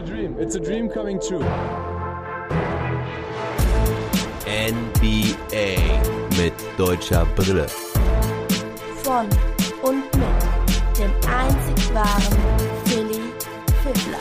a dream. It's a dream coming true. NBA mit deutscher Brille. Von und mit dem einzig wahren Philly Fiddler.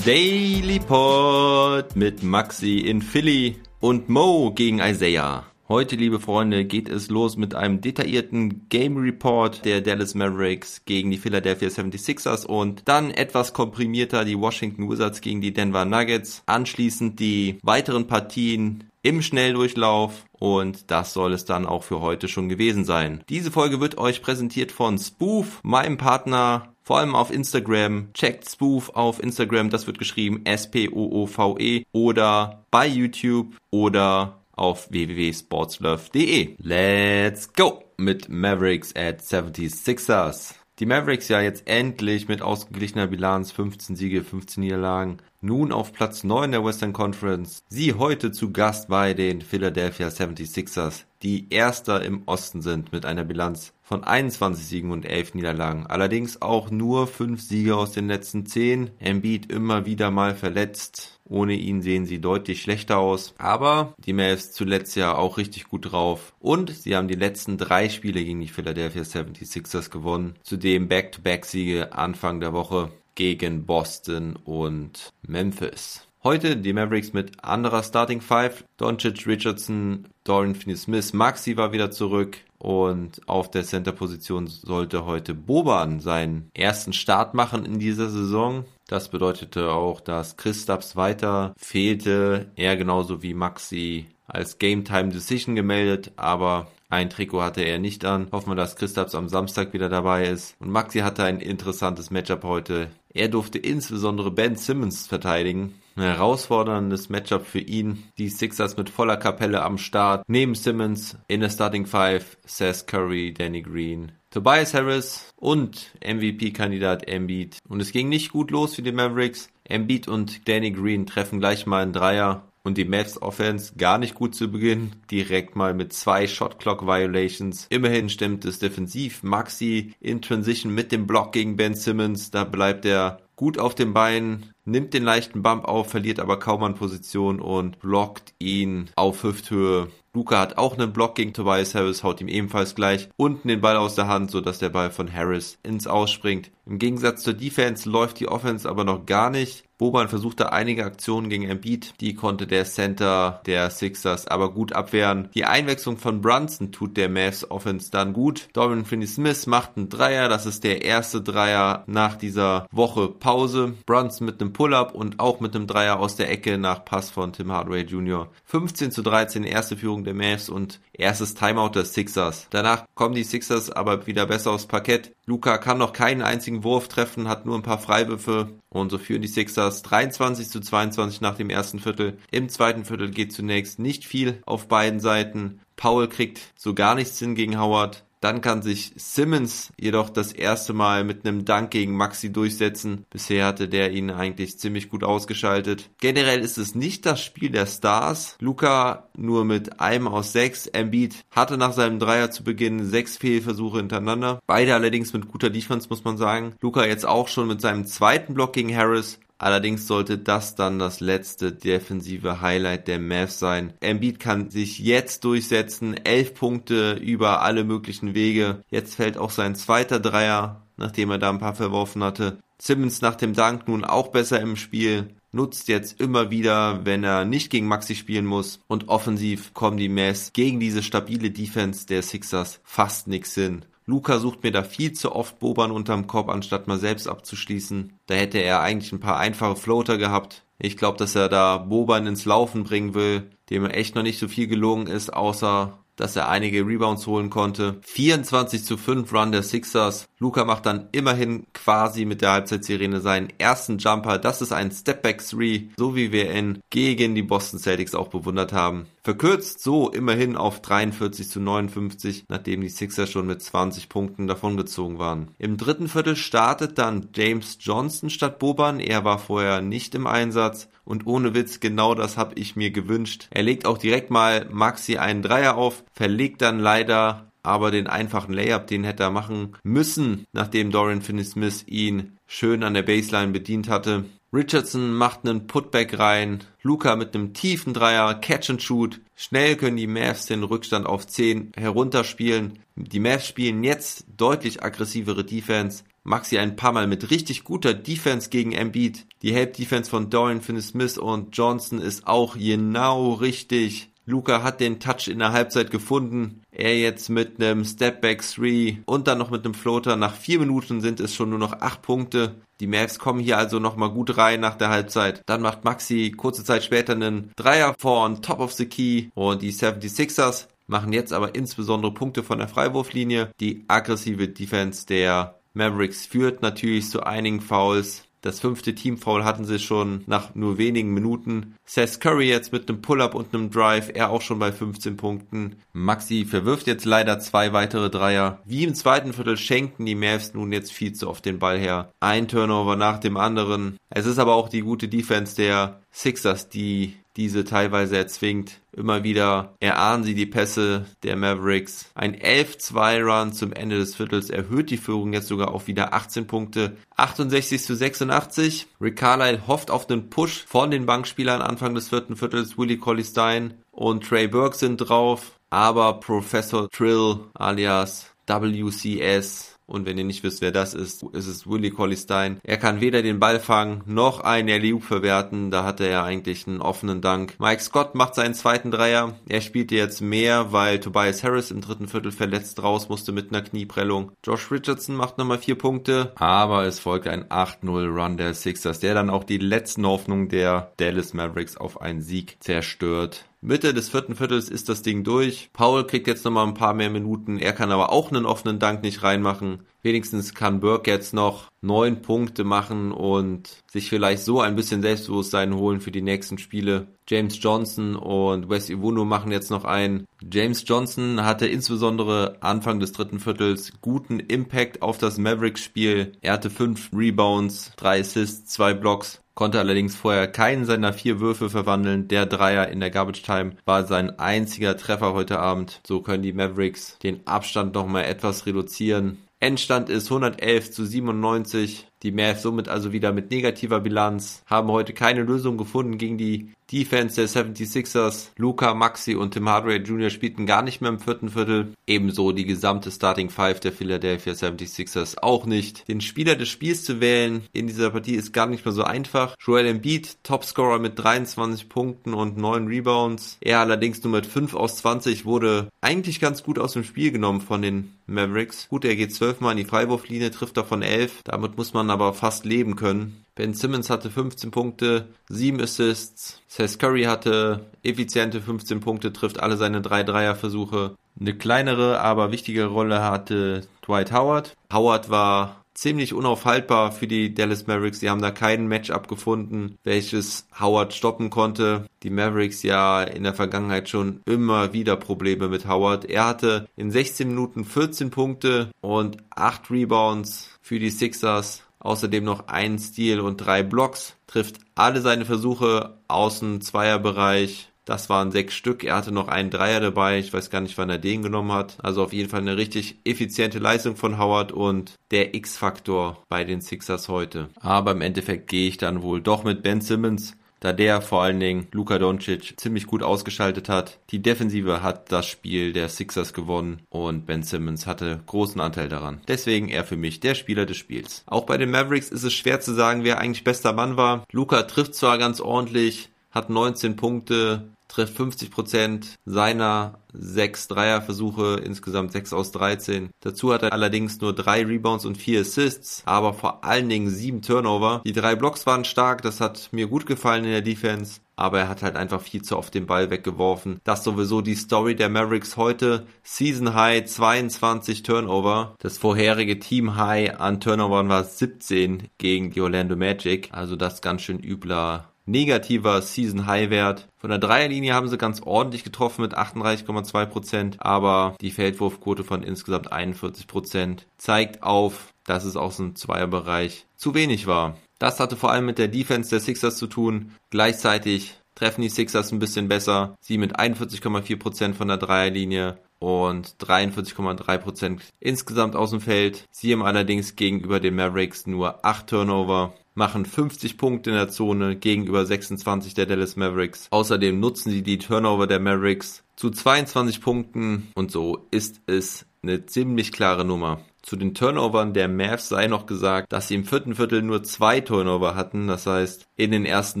Daily Pod mit Maxi in Philly und Mo gegen Isaiah. Heute, liebe Freunde, geht es los mit einem detaillierten Game Report der Dallas Mavericks gegen die Philadelphia 76ers und dann etwas komprimierter die Washington Wizards gegen die Denver Nuggets. Anschließend die weiteren Partien im Schnelldurchlauf und das soll es dann auch für heute schon gewesen sein. Diese Folge wird euch präsentiert von Spoof, meinem Partner vor allem auf Instagram. Checkt Spoof auf Instagram, das wird geschrieben S-P-O-O-V-E oder bei YouTube oder auf www.sportslove.de. Let's go mit Mavericks at 76ers. Die Mavericks ja jetzt endlich mit ausgeglichener Bilanz 15 Siege, 15 Niederlagen nun auf Platz 9 der Western Conference. Sie heute zu Gast bei den Philadelphia 76ers, die erster im Osten sind mit einer Bilanz von 21 Siegen und 11 Niederlagen. Allerdings auch nur 5 Siege aus den letzten 10. Embiid immer wieder mal verletzt. Ohne ihn sehen sie deutlich schlechter aus. Aber die Mavs zuletzt ja auch richtig gut drauf. Und sie haben die letzten drei Spiele gegen die Philadelphia 76ers gewonnen. Zudem Back-to-Back-Siege Anfang der Woche gegen Boston und Memphis. Heute die Mavericks mit anderer Starting Five. Doncic, Richardson, Dorian Finney-Smith, Maxi war wieder zurück. Und auf der Center-Position sollte heute Boban seinen ersten Start machen in dieser Saison. Das bedeutete auch, dass Christaps weiter fehlte. Er genauso wie Maxi als Game Time Decision gemeldet, aber ein Trikot hatte er nicht an. Hoffen wir, dass Christaps am Samstag wieder dabei ist. Und Maxi hatte ein interessantes Matchup heute. Er durfte insbesondere Ben Simmons verteidigen. Ein herausforderndes Matchup für ihn. Die Sixers mit voller Kapelle am Start. Neben Simmons in der Starting Five Seth Curry, Danny Green, Tobias Harris und MVP-Kandidat Embiid. Und es ging nicht gut los für die Mavericks. Embiid und Danny Green treffen gleich mal einen Dreier und die Mavs Offense gar nicht gut zu Beginn, direkt mal mit zwei Shot Clock Violations. Immerhin stimmt es defensiv. Maxi in Transition mit dem Block gegen Ben Simmons, da bleibt er gut auf den Beinen, nimmt den leichten Bump auf, verliert aber kaum an Position und blockt ihn auf Hüfthöhe. Luca hat auch einen Block gegen Tobias Harris, haut ihm ebenfalls gleich unten den Ball aus der Hand, sodass der Ball von Harris ins Ausspringt. Im Gegensatz zur Defense läuft die Offense aber noch gar nicht. Boban versuchte einige Aktionen gegen Embiid, die konnte der Center der Sixers aber gut abwehren. Die Einwechslung von Brunson tut der Mavs Offense dann gut. Dorian Finney-Smith macht einen Dreier, das ist der erste Dreier nach dieser Woche Pause. Brunson mit einem Pull-Up und auch mit einem Dreier aus der Ecke nach Pass von Tim Hardaway Jr. 15 zu 13 erste Führung der Mavs und erstes Timeout der Sixers. Danach kommen die Sixers aber wieder besser aufs Parkett. Luca kann noch keinen einzigen Wurf treffen, hat nur ein paar Freiwürfe und so führen die Sixers 23 zu 22 nach dem ersten Viertel. Im zweiten Viertel geht zunächst nicht viel auf beiden Seiten. Paul kriegt so gar nichts hin gegen Howard. Dann kann sich Simmons jedoch das erste Mal mit einem Dank gegen Maxi durchsetzen. Bisher hatte der ihn eigentlich ziemlich gut ausgeschaltet. Generell ist es nicht das Spiel der Stars. Luca nur mit einem aus sechs. Embiid hatte nach seinem Dreier zu Beginn sechs Fehlversuche hintereinander. Beide allerdings mit guter Defense, muss man sagen. Luca jetzt auch schon mit seinem zweiten Block gegen Harris. Allerdings sollte das dann das letzte defensive Highlight der Mavs sein. Embiid kann sich jetzt durchsetzen, elf Punkte über alle möglichen Wege. Jetzt fällt auch sein zweiter Dreier, nachdem er da ein paar verworfen hatte. Simmons nach dem Dank nun auch besser im Spiel nutzt jetzt immer wieder, wenn er nicht gegen Maxi spielen muss. Und offensiv kommen die Mavs gegen diese stabile Defense der Sixers fast nix hin. Luca sucht mir da viel zu oft Boban unterm Korb, anstatt mal selbst abzuschließen. Da hätte er eigentlich ein paar einfache Floater gehabt. Ich glaube, dass er da Boban ins Laufen bringen will, dem echt noch nicht so viel gelungen ist, außer dass er einige Rebounds holen konnte. 24 zu 5 Run der Sixers. Luca macht dann immerhin quasi mit der Halbzeitsirene seinen ersten Jumper. Das ist ein Stepback 3, so wie wir ihn gegen die Boston Celtics auch bewundert haben. Verkürzt so immerhin auf 43 zu 59, nachdem die Sixers schon mit 20 Punkten davongezogen waren. Im dritten Viertel startet dann James Johnson statt Boban. Er war vorher nicht im Einsatz. Und ohne Witz, genau das habe ich mir gewünscht. Er legt auch direkt mal Maxi einen Dreier auf, verlegt dann leider aber den einfachen Layup, den hätte er machen müssen, nachdem Dorian Finney-Smith ihn schön an der Baseline bedient hatte. Richardson macht einen Putback rein, Luca mit einem tiefen Dreier, Catch and Shoot. Schnell können die Mavs den Rückstand auf 10 herunterspielen. Die Mavs spielen jetzt deutlich aggressivere Defense. Maxi ein paar Mal mit richtig guter Defense gegen Embiid. Die Help Defense von Dorian Finney-Smith und Johnson ist auch genau richtig. Luca hat den Touch in der Halbzeit gefunden. Er jetzt mit einem Stepback 3 und dann noch mit einem Floater. Nach vier Minuten sind es schon nur noch acht Punkte. Die Mavs kommen hier also nochmal gut rein nach der Halbzeit. Dann macht Maxi kurze Zeit später einen Dreier von Top of the Key und die 76ers machen jetzt aber insbesondere Punkte von der Freiwurflinie. Die aggressive Defense der Mavericks führt natürlich zu einigen Fouls. Das fünfte Teamfoul hatten sie schon nach nur wenigen Minuten. Seth Curry jetzt mit einem Pull-up und einem Drive, er auch schon bei 15 Punkten. Maxi verwirft jetzt leider zwei weitere Dreier. Wie im zweiten Viertel schenken die Mavs nun jetzt viel zu oft den Ball her. Ein Turnover nach dem anderen. Es ist aber auch die gute Defense der Sixers, die diese teilweise erzwingt. Immer wieder erahnen sie die Pässe der Mavericks. Ein 11-2-Run zum Ende des Viertels erhöht die Führung jetzt sogar auf wieder 18 Punkte. 68 zu 86. Rick Carlisle hofft auf den Push von den Bankspielern Anfang des vierten Viertels. Willie Colley Stein und Trey Burke sind drauf. Aber Professor Trill alias WCS und wenn ihr nicht wisst, wer das ist, ist es Willie Colley Stein. Er kann weder den Ball fangen, noch einen Alley verwerten. Da hatte er eigentlich einen offenen Dank. Mike Scott macht seinen zweiten Dreier. Er spielte jetzt mehr, weil Tobias Harris im dritten Viertel verletzt raus musste mit einer Knieprellung. Josh Richardson macht nochmal vier Punkte. Aber es folgt ein 8-0 Run der Sixers, der dann auch die letzten Hoffnungen der Dallas Mavericks auf einen Sieg zerstört. Mitte des vierten Viertels ist das Ding durch. Paul kriegt jetzt nochmal ein paar mehr Minuten. Er kann aber auch einen offenen Dank nicht reinmachen. Wenigstens kann Burke jetzt noch neun Punkte machen und sich vielleicht so ein bisschen Selbstbewusstsein holen für die nächsten Spiele. James Johnson und Wes Iwuno machen jetzt noch ein. James Johnson hatte insbesondere Anfang des dritten Viertels guten Impact auf das Mavericks-Spiel. Er hatte fünf Rebounds, drei Assists, zwei Blocks konnte allerdings vorher keinen seiner vier Würfe verwandeln. Der Dreier in der Garbage Time war sein einziger Treffer heute Abend. So können die Mavericks den Abstand nochmal etwas reduzieren. Endstand ist 111 zu 97. Die Mavs somit also wieder mit negativer Bilanz, haben heute keine Lösung gefunden gegen die Defense der 76ers. Luca, Maxi und Tim Hardaway Jr. spielten gar nicht mehr im vierten Viertel. Ebenso die gesamte Starting Five der Philadelphia 76ers auch nicht. Den Spieler des Spiels zu wählen in dieser Partie ist gar nicht mehr so einfach. Joel Embiid, Topscorer mit 23 Punkten und 9 Rebounds. Er allerdings nur mit 5 aus 20 wurde eigentlich ganz gut aus dem Spiel genommen von den Mavericks. Gut, er geht 12 Mal in die Freiwurflinie, trifft davon 11. Damit muss man aber fast leben können. Ben Simmons hatte 15 Punkte, 7 Assists. Seth Curry hatte effiziente 15 Punkte, trifft alle seine drei Dreierversuche. Eine kleinere, aber wichtige Rolle hatte Dwight Howard. Howard war ziemlich unaufhaltbar für die Dallas Mavericks. Sie haben da kein Matchup gefunden, welches Howard stoppen konnte. Die Mavericks ja in der Vergangenheit schon immer wieder Probleme mit Howard. Er hatte in 16 Minuten 14 Punkte und 8 Rebounds für die Sixers außerdem noch einen Steal und drei Blocks, trifft alle seine Versuche aus dem Zweierbereich. Das waren sechs Stück. Er hatte noch einen Dreier dabei. Ich weiß gar nicht, wann er den genommen hat. Also auf jeden Fall eine richtig effiziente Leistung von Howard und der X-Faktor bei den Sixers heute. Aber im Endeffekt gehe ich dann wohl doch mit Ben Simmons da der vor allen Dingen Luka Doncic ziemlich gut ausgeschaltet hat. Die Defensive hat das Spiel der Sixers gewonnen und Ben Simmons hatte großen Anteil daran. Deswegen er für mich der Spieler des Spiels. Auch bei den Mavericks ist es schwer zu sagen, wer eigentlich bester Mann war. Luka trifft zwar ganz ordentlich, hat 19 Punkte, trifft 50% seiner sechs Dreierversuche, insgesamt sechs aus 13. Dazu hat er allerdings nur drei Rebounds und vier Assists, aber vor allen Dingen sieben Turnover. Die drei Blocks waren stark, das hat mir gut gefallen in der Defense. Aber er hat halt einfach viel zu oft den Ball weggeworfen. Das sowieso die Story der Mavericks heute. Season High 22 Turnover. Das vorherige Team High an Turnovern war 17 gegen die Orlando Magic. Also das ganz schön übler negativer Season-High-Wert. Von der Dreierlinie haben sie ganz ordentlich getroffen mit 38,2%, aber die Feldwurfquote von insgesamt 41% zeigt auf, dass es aus dem Zweierbereich zu wenig war. Das hatte vor allem mit der Defense der Sixers zu tun. Gleichzeitig treffen die Sixers ein bisschen besser. Sie mit 41,4% von der Dreierlinie. und 43,3% insgesamt aus dem Feld. Sie haben allerdings gegenüber den Mavericks nur 8 Turnover machen 50 Punkte in der Zone gegenüber 26 der Dallas Mavericks. Außerdem nutzen sie die Turnover der Mavericks zu 22 Punkten und so ist es eine ziemlich klare Nummer. Zu den Turnovern der Mavs sei noch gesagt, dass sie im vierten Viertel nur zwei Turnover hatten. Das heißt, in den ersten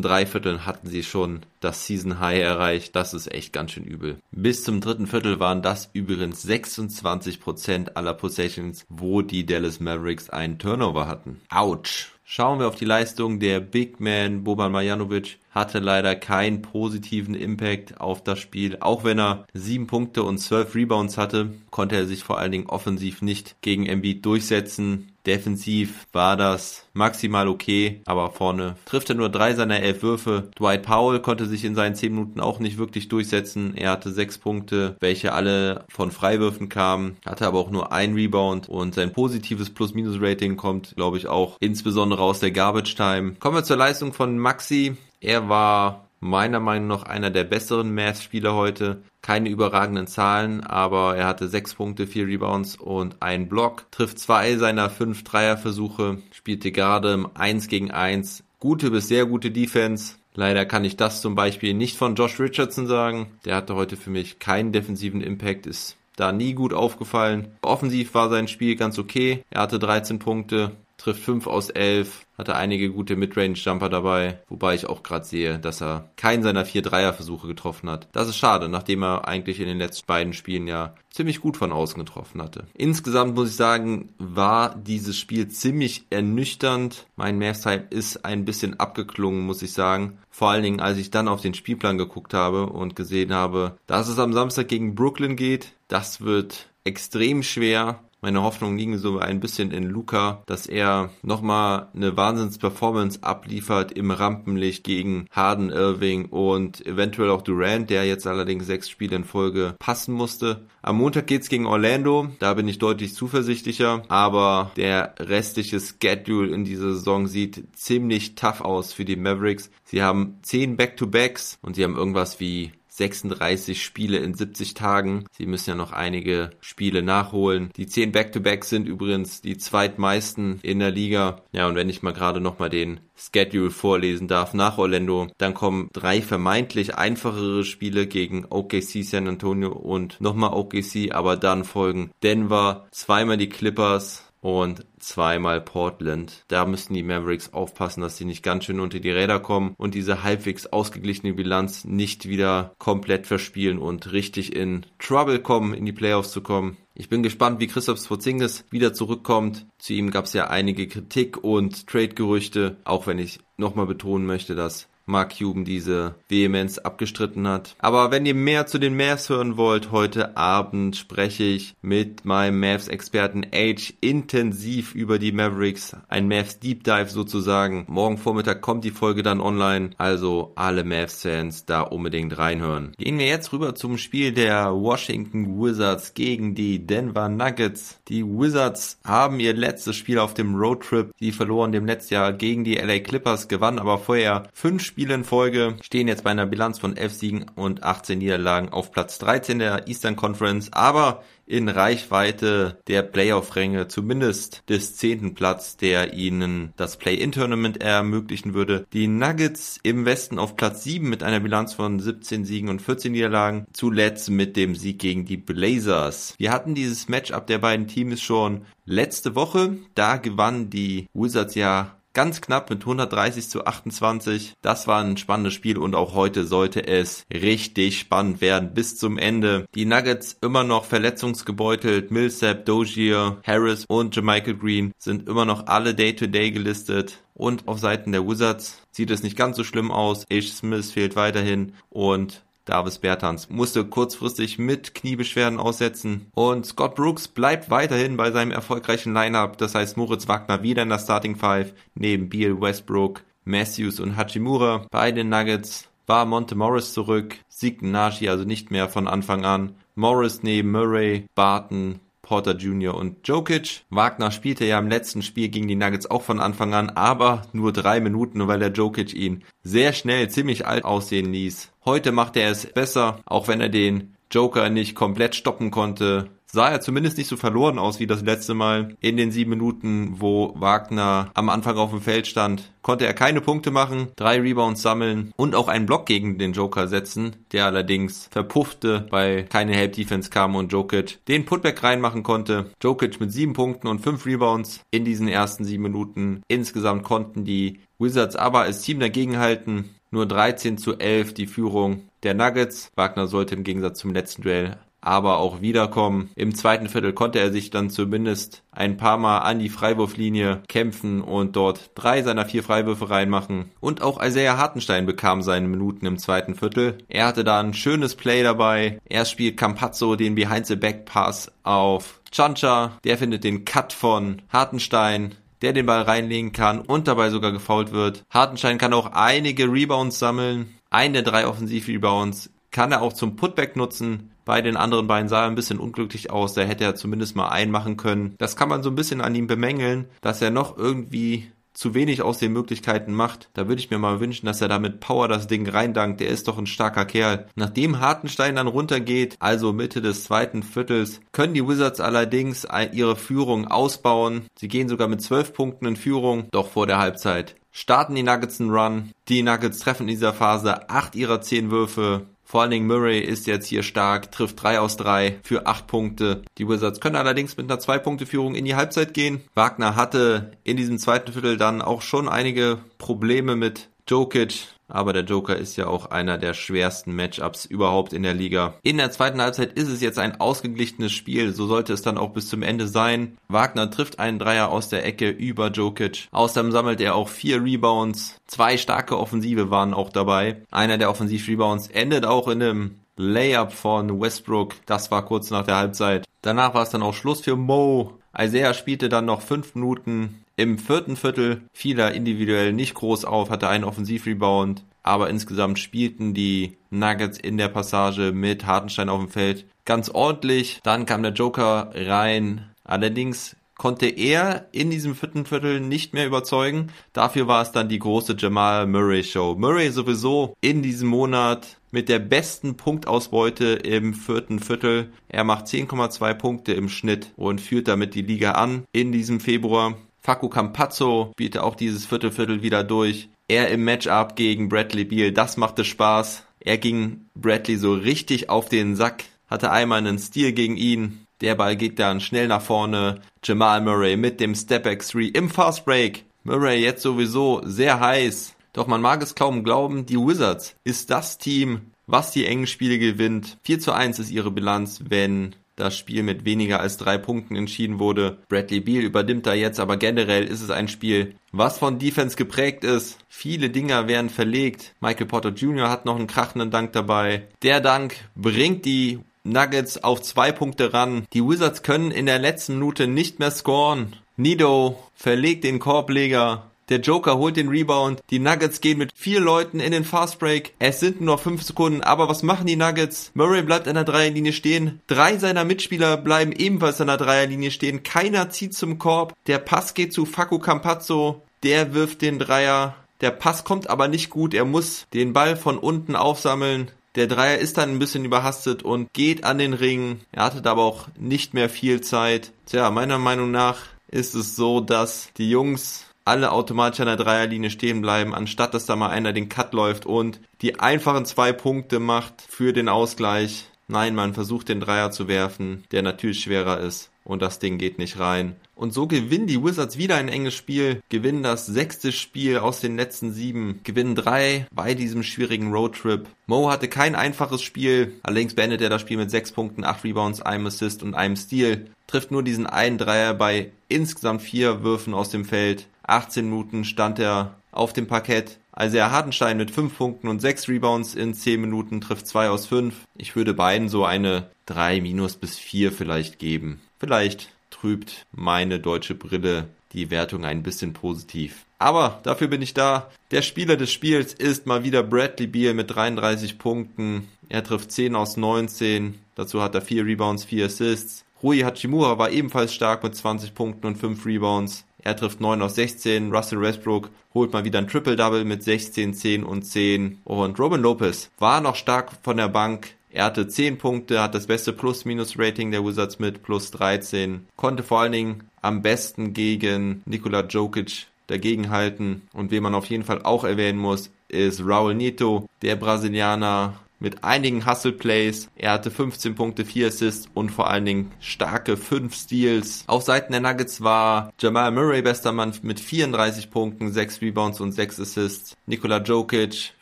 drei Vierteln hatten sie schon das Season High erreicht. Das ist echt ganz schön übel. Bis zum dritten Viertel waren das übrigens 26% aller Possessions, wo die Dallas Mavericks einen Turnover hatten. Autsch. Schauen wir auf die Leistung der Big Man Boban Marjanovic. Hatte leider keinen positiven Impact auf das Spiel. Auch wenn er sieben Punkte und zwölf Rebounds hatte, konnte er sich vor allen Dingen offensiv nicht gegen Embiid durchsetzen. Defensiv war das maximal okay, aber vorne trifft er nur drei seiner elf Würfe. Dwight Powell konnte sich in seinen zehn Minuten auch nicht wirklich durchsetzen. Er hatte sechs Punkte, welche alle von Freiwürfen kamen, hatte aber auch nur ein Rebound und sein positives Plus-Minus-Rating kommt, glaube ich, auch insbesondere aus der Garbage Time. Kommen wir zur Leistung von Maxi. Er war meiner Meinung nach einer der besseren Mavs-Spieler heute. Keine überragenden Zahlen, aber er hatte sechs Punkte, vier Rebounds und einen Block. Trifft zwei seiner fünf Dreierversuche, spielte gerade im 1 gegen 1. Gute bis sehr gute Defense. Leider kann ich das zum Beispiel nicht von Josh Richardson sagen. Der hatte heute für mich keinen defensiven Impact, ist da nie gut aufgefallen. Offensiv war sein Spiel ganz okay. Er hatte 13 Punkte, trifft 5 aus 11, hatte einige gute Midrange-Jumper dabei, wobei ich auch gerade sehe, dass er keinen seiner vier Dreierversuche getroffen hat. Das ist schade, nachdem er eigentlich in den letzten beiden Spielen ja ziemlich gut von außen getroffen hatte. Insgesamt muss ich sagen, war dieses Spiel ziemlich ernüchternd. Mein Mavs-Hype ist ein bisschen abgeklungen, muss ich sagen. Vor allen Dingen, als ich dann auf den Spielplan geguckt habe und gesehen habe, dass es am Samstag gegen Brooklyn geht. Das wird extrem schwer. Meine Hoffnungen liegen so ein bisschen in Luca, dass er nochmal eine Wahnsinns-Performance abliefert im Rampenlicht gegen Harden, Irving und eventuell auch Durant, der jetzt allerdings sechs Spiele in Folge passen musste. Am Montag geht's gegen Orlando, da bin ich deutlich zuversichtlicher, aber der restliche Schedule in dieser Saison sieht ziemlich tough aus für die Mavericks. Sie haben zehn Back-to-Backs und sie haben irgendwas wie 36 Spiele in 70 Tagen. Sie müssen ja noch einige Spiele nachholen. Die 10 Back-to-Back sind übrigens die zweitmeisten in der Liga. Ja, und wenn ich mal gerade nochmal den Schedule vorlesen darf nach Orlando, dann kommen drei vermeintlich einfachere Spiele gegen OKC San Antonio und nochmal OKC, aber dann folgen Denver, zweimal die Clippers, und zweimal Portland. Da müssen die Mavericks aufpassen, dass sie nicht ganz schön unter die Räder kommen und diese halbwegs ausgeglichene Bilanz nicht wieder komplett verspielen und richtig in Trouble kommen, in die Playoffs zu kommen. Ich bin gespannt, wie Christoph Sporzingis wieder zurückkommt. Zu ihm gab es ja einige Kritik und Trade-Gerüchte, auch wenn ich nochmal betonen möchte, dass Mark Cuban diese Vehemenz abgestritten hat. Aber wenn ihr mehr zu den Mavs hören wollt, heute Abend spreche ich mit meinem Mavs-Experten Age intensiv über die Mavericks. Ein Mavs Deep Dive sozusagen. Morgen Vormittag kommt die Folge dann online. Also alle Mavs-Fans da unbedingt reinhören. Gehen wir jetzt rüber zum Spiel der Washington Wizards gegen die Denver Nuggets. Die Wizards haben ihr letztes Spiel auf dem Roadtrip. Sie verloren dem letzten Jahr gegen die LA Clippers, gewannen aber vorher fünf Spiele in Folge, stehen jetzt bei einer Bilanz von 11 Siegen und 18 Niederlagen auf Platz 13 der Eastern Conference, aber in Reichweite der Playoff-Ränge, zumindest des zehnten Platz, der ihnen das Play-In-Tournament ermöglichen würde. Die Nuggets im Westen auf Platz 7 mit einer Bilanz von 17 Siegen und 14 Niederlagen, zuletzt mit dem Sieg gegen die Blazers. Wir hatten dieses Matchup der beiden Teams schon letzte Woche. Da gewannen die Wizards ja Ganz knapp mit 130 zu 28. Das war ein spannendes Spiel und auch heute sollte es richtig spannend werden bis zum Ende. Die Nuggets immer noch verletzungsgebeutelt. Millsap, Dozier, Harris und Jermichael Green sind immer noch alle Day-to-Day -Day gelistet. Und auf Seiten der Wizards sieht es nicht ganz so schlimm aus. Ish Smith fehlt weiterhin und Davis Bertans musste kurzfristig mit Kniebeschwerden aussetzen und Scott Brooks bleibt weiterhin bei seinem erfolgreichen Lineup. Das heißt Moritz Wagner wieder in der Starting Five neben Beal Westbrook, Matthews und Hachimura. Bei den Nuggets war Monte Morris zurück, siegten Nashi also nicht mehr von Anfang an. Morris neben Murray, Barton, Porter Jr. und Jokic. Wagner spielte ja im letzten Spiel gegen die Nuggets auch von Anfang an, aber nur drei Minuten, weil der Jokic ihn sehr schnell ziemlich alt aussehen ließ. Heute macht er es besser, auch wenn er den Joker nicht komplett stoppen konnte, sah er zumindest nicht so verloren aus wie das letzte Mal. In den sieben Minuten, wo Wagner am Anfang auf dem Feld stand, konnte er keine Punkte machen, drei Rebounds sammeln und auch einen Block gegen den Joker setzen, der allerdings verpuffte, weil keine Help Defense kam und Jokic den Putback reinmachen konnte. Jokic mit sieben Punkten und fünf Rebounds in diesen ersten sieben Minuten. Insgesamt konnten die Wizards aber als Team dagegenhalten. Nur 13 zu 11 die Führung der Nuggets. Wagner sollte im Gegensatz zum letzten Duell aber auch wiederkommen. Im zweiten Viertel konnte er sich dann zumindest ein paar Mal an die Freiwurflinie kämpfen und dort drei seiner vier Freiwürfe reinmachen. Und auch Isaiah Hartenstein bekam seine Minuten im zweiten Viertel. Er hatte da ein schönes Play dabei. Er spielt Campazzo den Behind the Back Pass auf Chancha. Der findet den Cut von Hartenstein der den Ball reinlegen kann und dabei sogar gefault wird. Hartenstein kann auch einige Rebounds sammeln. Ein der drei Offensiv-Rebounds kann er auch zum Putback nutzen. Bei den anderen beiden sah er ein bisschen unglücklich aus. Da hätte er zumindest mal einen machen können. Das kann man so ein bisschen an ihm bemängeln, dass er noch irgendwie zu wenig aus den Möglichkeiten macht. Da würde ich mir mal wünschen, dass er da mit Power das Ding reindankt. Der ist doch ein starker Kerl. Nachdem Hartenstein dann runtergeht, also Mitte des zweiten Viertels, können die Wizards allerdings ihre Führung ausbauen. Sie gehen sogar mit zwölf Punkten in Führung, doch vor der Halbzeit starten die Nuggets einen Run. Die Nuggets treffen in dieser Phase acht ihrer zehn Würfe. Vor allen Dingen Murray ist jetzt hier stark, trifft 3 aus 3 für 8 Punkte. Die Wizards können allerdings mit einer 2-Punkte-Führung in die Halbzeit gehen. Wagner hatte in diesem zweiten Viertel dann auch schon einige Probleme mit Jokic, aber der Joker ist ja auch einer der schwersten Matchups überhaupt in der Liga. In der zweiten Halbzeit ist es jetzt ein ausgeglichenes Spiel, so sollte es dann auch bis zum Ende sein. Wagner trifft einen Dreier aus der Ecke über Jokic. Außerdem sammelt er auch vier Rebounds. Zwei starke Offensive waren auch dabei. Einer der Offensiv-Rebounds endet auch in einem Layup von Westbrook. Das war kurz nach der Halbzeit. Danach war es dann auch Schluss für Mo. Isaiah spielte dann noch fünf Minuten im vierten Viertel fiel er individuell nicht groß auf, hatte einen Offensivrebound, aber insgesamt spielten die Nuggets in der Passage mit Hartenstein auf dem Feld ganz ordentlich. Dann kam der Joker rein. Allerdings konnte er in diesem vierten Viertel nicht mehr überzeugen. Dafür war es dann die große Jamal Murray Show. Murray sowieso in diesem Monat mit der besten Punktausbeute im vierten Viertel. Er macht 10,2 Punkte im Schnitt und führt damit die Liga an in diesem Februar. Facu Campazzo spielte auch dieses Viertelviertel wieder durch. Er im Matchup gegen Bradley Beal, das machte Spaß. Er ging Bradley so richtig auf den Sack, hatte einmal einen Steal gegen ihn. Der Ball geht dann schnell nach vorne. Jamal Murray mit dem Stepback 3 im Fast Break. Murray jetzt sowieso sehr heiß. Doch man mag es kaum glauben, die Wizards ist das Team, was die engen Spiele gewinnt. 4 zu 1 ist ihre Bilanz, wenn das Spiel mit weniger als drei Punkten entschieden wurde. Bradley Beal übernimmt da jetzt, aber generell ist es ein Spiel, was von Defense geprägt ist. Viele Dinger werden verlegt. Michael Porter Jr. hat noch einen krachenden Dank dabei. Der Dank bringt die Nuggets auf zwei Punkte ran. Die Wizards können in der letzten Minute nicht mehr scoren. Nido verlegt den Korbleger der Joker holt den Rebound. Die Nuggets gehen mit vier Leuten in den Fast Break. Es sind nur noch fünf Sekunden. Aber was machen die Nuggets? Murray bleibt an der Dreierlinie stehen. Drei seiner Mitspieler bleiben ebenfalls an der Dreierlinie stehen. Keiner zieht zum Korb. Der Pass geht zu Facu Campazzo. Der wirft den Dreier. Der Pass kommt aber nicht gut. Er muss den Ball von unten aufsammeln. Der Dreier ist dann ein bisschen überhastet und geht an den Ring. Er hatte aber auch nicht mehr viel Zeit. Tja, meiner Meinung nach ist es so, dass die Jungs alle automatisch an der Dreierlinie stehen bleiben, anstatt dass da mal einer den Cut läuft und die einfachen zwei Punkte macht für den Ausgleich. Nein, man versucht den Dreier zu werfen, der natürlich schwerer ist und das Ding geht nicht rein. Und so gewinnen die Wizards wieder ein enges Spiel, gewinnen das sechste Spiel aus den letzten sieben, gewinnen drei bei diesem schwierigen Roadtrip. Mo hatte kein einfaches Spiel, allerdings beendet er das Spiel mit sechs Punkten, acht Rebounds, einem Assist und einem Steal. Trifft nur diesen einen Dreier bei insgesamt vier Würfen aus dem Feld. 18 Minuten stand er auf dem Parkett. Also er Hartenstein mit 5 Punkten und 6 Rebounds in 10 Minuten trifft 2 aus 5. Ich würde beiden so eine 3 minus bis 4 vielleicht geben. Vielleicht trübt meine deutsche Brille die Wertung ein bisschen positiv. Aber dafür bin ich da. Der Spieler des Spiels ist mal wieder Bradley Beal mit 33 Punkten. Er trifft 10 aus 19. Dazu hat er 4 Rebounds, 4 Assists. Rui Hachimura war ebenfalls stark mit 20 Punkten und 5 Rebounds. Er trifft 9 aus 16. Russell Westbrook holt mal wieder ein Triple-Double mit 16, 10 und 10. Und Robin Lopez war noch stark von der Bank. Er hatte 10 Punkte, hat das beste Plus-Minus-Rating der Wizards mit plus 13, konnte vor allen Dingen am besten gegen Nikola Jokic dagegenhalten. Und wen man auf jeden Fall auch erwähnen muss, ist Raul Neto, der Brasilianer mit einigen Hustle Plays. Er hatte 15 Punkte, 4 Assists und vor allen Dingen starke 5 Steals. Auf Seiten der Nuggets war Jamal Murray bester Mann mit 34 Punkten, 6 Rebounds und 6 Assists. Nikola Jokic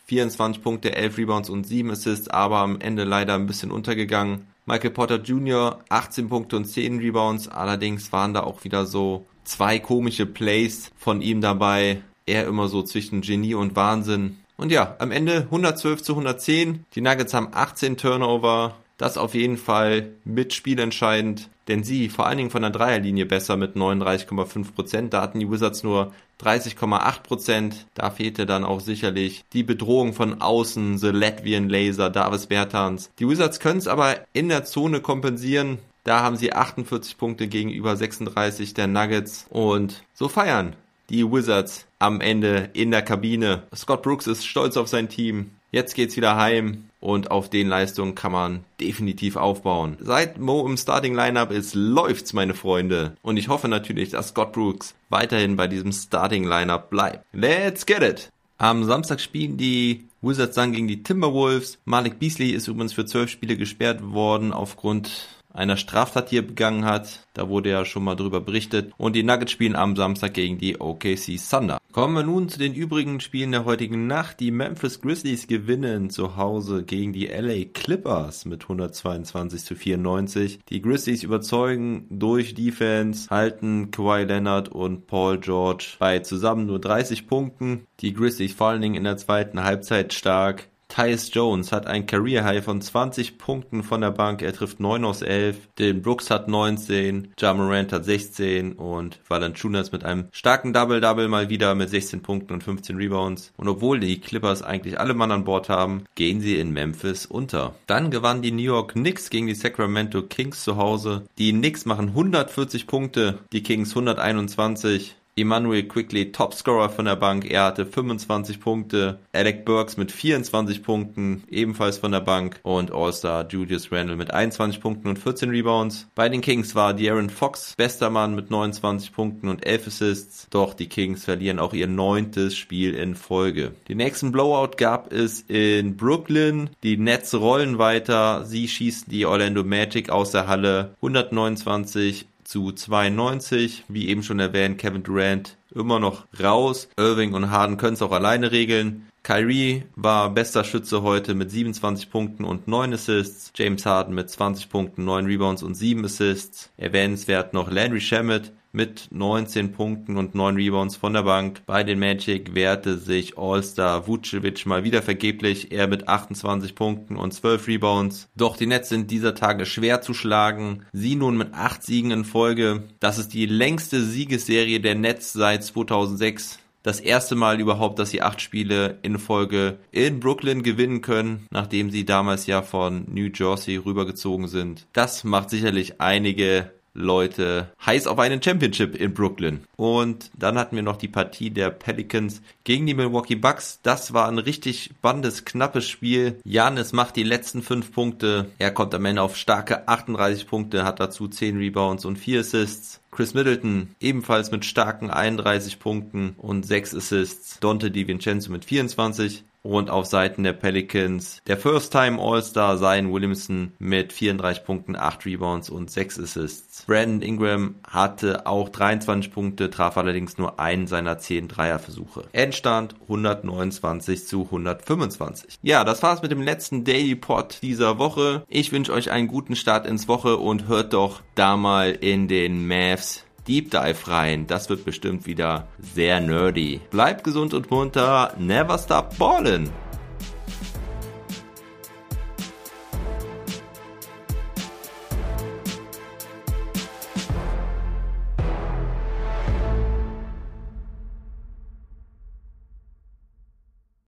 24 Punkte, 11 Rebounds und 7 Assists, aber am Ende leider ein bisschen untergegangen. Michael Porter Jr. 18 Punkte und 10 Rebounds, allerdings waren da auch wieder so zwei komische Plays von ihm dabei. Er immer so zwischen Genie und Wahnsinn. Und ja, am Ende 112 zu 110. Die Nuggets haben 18 Turnover. Das auf jeden Fall mit spielentscheidend, denn sie vor allen Dingen von der Dreierlinie besser mit 39,5%. Da hatten die Wizards nur 30,8%. Da fehlte dann auch sicherlich die Bedrohung von außen, The Latvian Laser, Davis Bertans. Die Wizards können es aber in der Zone kompensieren. Da haben sie 48 Punkte gegenüber 36 der Nuggets und so feiern die Wizards am Ende in der Kabine. Scott Brooks ist stolz auf sein Team. Jetzt geht's wieder heim und auf den Leistungen kann man definitiv aufbauen. Seit Mo im Starting Lineup ist, läuft's, meine Freunde. Und ich hoffe natürlich, dass Scott Brooks weiterhin bei diesem Starting Lineup bleibt. Let's get it! Am Samstag spielen die Wizards dann gegen die Timberwolves. Malik Beasley ist übrigens für zwölf Spiele gesperrt worden aufgrund einer Straftat hier begangen hat. Da wurde ja schon mal drüber berichtet. Und die Nuggets spielen am Samstag gegen die OKC Thunder. Kommen wir nun zu den übrigen Spielen der heutigen Nacht. Die Memphis Grizzlies gewinnen zu Hause gegen die LA Clippers mit 122 zu 94. Die Grizzlies überzeugen durch Defense, halten Kawhi Leonard und Paul George bei zusammen nur 30 Punkten. Die Grizzlies vor allen Dingen in der zweiten Halbzeit stark. Tyus Jones hat ein Career High von 20 Punkten von der Bank. Er trifft 9 aus 11. Dylan Brooks hat 19. Ja Morant hat 16. Und Valanciunas mit einem starken Double-Double mal wieder mit 16 Punkten und 15 Rebounds. Und obwohl die Clippers eigentlich alle Mann an Bord haben, gehen sie in Memphis unter. Dann gewannen die New York Knicks gegen die Sacramento Kings zu Hause. Die Knicks machen 140 Punkte, die Kings 121. Emmanuel Quickly Topscorer von der Bank. Er hatte 25 Punkte. Alec Burks mit 24 Punkten, ebenfalls von der Bank. Und All-Star Julius Randle mit 21 Punkten und 14 Rebounds. Bei den Kings war De'Aaron Fox bester Mann mit 29 Punkten und 11 Assists. Doch die Kings verlieren auch ihr neuntes Spiel in Folge. Den nächsten Blowout gab es in Brooklyn. Die Nets rollen weiter. Sie schießen die Orlando Magic aus der Halle. 129 zu 92. Wie eben schon erwähnt, Kevin Durant immer noch raus. Irving und Harden können es auch alleine regeln. Kyrie war bester Schütze heute mit 27 Punkten und 9 Assists. James Harden mit 20 Punkten, 9 Rebounds und 7 Assists. Erwähnenswert noch Landry Shamet mit 19 Punkten und 9 Rebounds von der Bank. Bei den Magic wehrte sich All-Star Vucevic mal wieder vergeblich. Er mit 28 Punkten und 12 Rebounds. Doch die Nets sind dieser Tage schwer zu schlagen. Sie nun mit 8 Siegen in Folge. Das ist die längste Siegesserie der Nets seit 2006 das erste Mal überhaupt, dass sie acht Spiele in Folge in Brooklyn gewinnen können, nachdem sie damals ja von New Jersey rübergezogen sind. Das macht sicherlich einige Leute heiß auf einen Championship in Brooklyn. Und dann hatten wir noch die Partie der Pelicans gegen die Milwaukee Bucks. Das war ein richtig spannendes, knappes Spiel. Janis macht die letzten fünf Punkte. Er kommt am Ende auf starke 38 Punkte, hat dazu 10 Rebounds und 4 Assists. Chris Middleton ebenfalls mit starken 31 Punkten und 6 Assists. Dante DiVincenzo mit 24 und auf Seiten der Pelicans der First-Time All-Star Zion Williamson mit 34 Punkten, 8 Rebounds und 6 Assists. Brandon Ingram hatte auch 23 Punkte, traf allerdings nur einen seiner 10 Dreierversuche. Endstand 129 zu 125. Ja, das war's mit dem letzten Daily Pod dieser Woche. Ich wünsche euch einen guten Start ins Woche und hört doch da mal in den Mavs Deep Dive rein. Das wird bestimmt wieder sehr nerdy. Bleibt gesund und munter. Never stop ballin'.